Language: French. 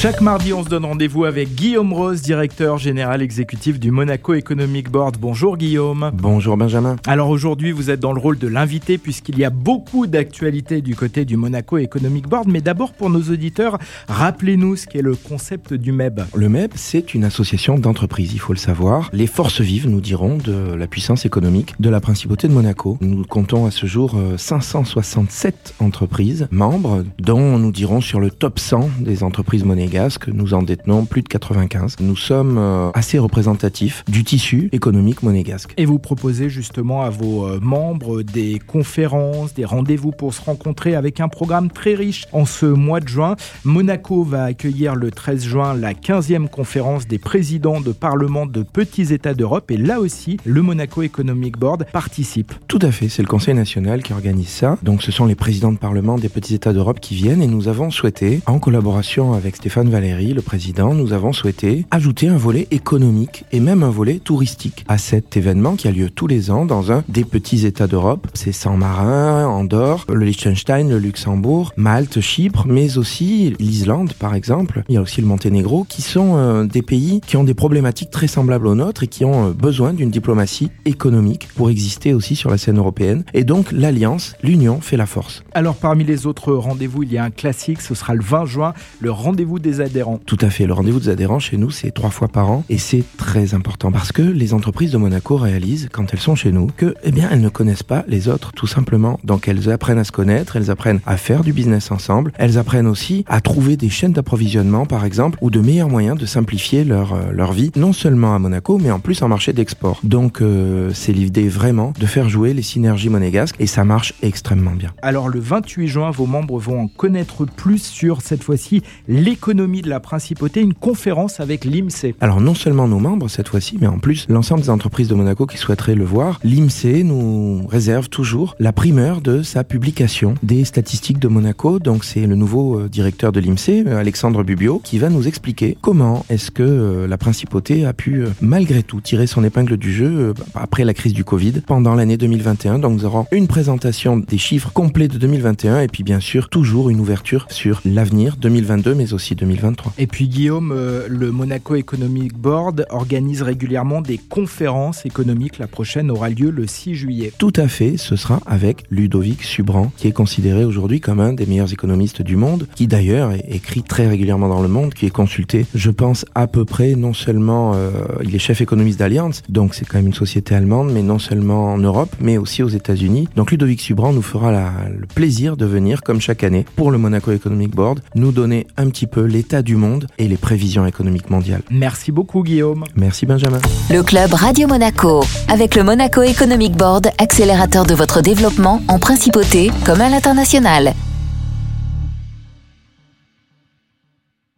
Chaque mardi, on se donne rendez-vous avec Guillaume Rose, directeur général exécutif du Monaco Economic Board. Bonjour Guillaume. Bonjour Benjamin. Alors aujourd'hui, vous êtes dans le rôle de l'invité puisqu'il y a beaucoup d'actualités du côté du Monaco Economic Board. Mais d'abord, pour nos auditeurs, rappelez-nous ce qu'est le concept du MEB. Le MEB, c'est une association d'entreprises, il faut le savoir. Les forces vives, nous dirons, de la puissance économique de la principauté de Monaco. Nous comptons à ce jour 567 euh, entreprises membres, dont nous dirons sur le top 100 des entreprises monégasques que nous en détenons plus de 95. Nous sommes euh, assez représentatifs du tissu économique monégasque. Et vous proposez justement à vos euh, membres des conférences, des rendez-vous pour se rencontrer avec un programme très riche en ce mois de juin. Monaco va accueillir le 13 juin la 15e conférence des présidents de parlement de petits États d'Europe et là aussi, le Monaco Economic Board participe. Tout à fait, c'est le Conseil national qui organise ça. Donc ce sont les présidents de parlement des petits États d'Europe qui viennent et nous avons souhaité, en collaboration avec Stéphane Valéry, le président, nous avons souhaité ajouter un volet économique et même un volet touristique à cet événement qui a lieu tous les ans dans un des petits États d'Europe. C'est San Marin, Andorre, le Liechtenstein, le Luxembourg, Malte, Chypre, mais aussi l'Islande par exemple. Il y a aussi le Monténégro qui sont euh, des pays qui ont des problématiques très semblables aux nôtres et qui ont euh, besoin d'une diplomatie économique pour exister aussi sur la scène européenne. Et donc l'alliance, l'union fait la force. Alors parmi les autres rendez-vous, il y a un classique, ce sera le 20 juin, le rendez-vous des adhérents. Tout à fait. Le rendez-vous des adhérents chez nous, c'est trois fois par an et c'est très important parce que les entreprises de Monaco réalisent, quand elles sont chez nous, que, eh bien, elles ne connaissent pas les autres, tout simplement. Donc, elles apprennent à se connaître, elles apprennent à faire du business ensemble, elles apprennent aussi à trouver des chaînes d'approvisionnement, par exemple, ou de meilleurs moyens de simplifier leur, euh, leur vie, non seulement à Monaco, mais en plus en marché d'export. Donc, euh, c'est l'idée vraiment de faire jouer les synergies monégasques et ça marche extrêmement bien. Alors, le 28 juin, vos membres vont en connaître plus sur cette fois-ci l'économie de la principauté, une conférence avec l'IMSE. Alors non seulement nos membres cette fois-ci, mais en plus l'ensemble des entreprises de Monaco qui souhaiteraient le voir, l'IMSE nous réserve toujours la primeur de sa publication des statistiques de Monaco. Donc c'est le nouveau euh, directeur de l'IMSE, euh, Alexandre Bubio, qui va nous expliquer comment est-ce que euh, la principauté a pu malgré tout tirer son épingle du jeu après la crise du Covid pendant l'année 2021. Donc nous aurons une présentation des chiffres complets de 2021 et puis bien sûr toujours une ouverture sur l'avenir 2022 mais aussi 2023. Et puis Guillaume, euh, le Monaco Economic Board organise régulièrement des conférences économiques. La prochaine aura lieu le 6 juillet. Tout à fait, ce sera avec Ludovic Subran, qui est considéré aujourd'hui comme un des meilleurs économistes du monde, qui d'ailleurs écrit très régulièrement dans le monde, qui est consulté, je pense, à peu près, non seulement, euh, il est chef économiste d'Allianz, donc c'est quand même une société allemande, mais non seulement en Europe, mais aussi aux États-Unis. Donc Ludovic Subran nous fera le plaisir de venir, comme chaque année, pour le Monaco Economic Board, nous donner un petit peu l'état du monde et les prévisions économiques mondiales. Merci beaucoup Guillaume. Merci Benjamin. Le club Radio Monaco, avec le Monaco Economic Board, accélérateur de votre développement en principauté comme à l'international.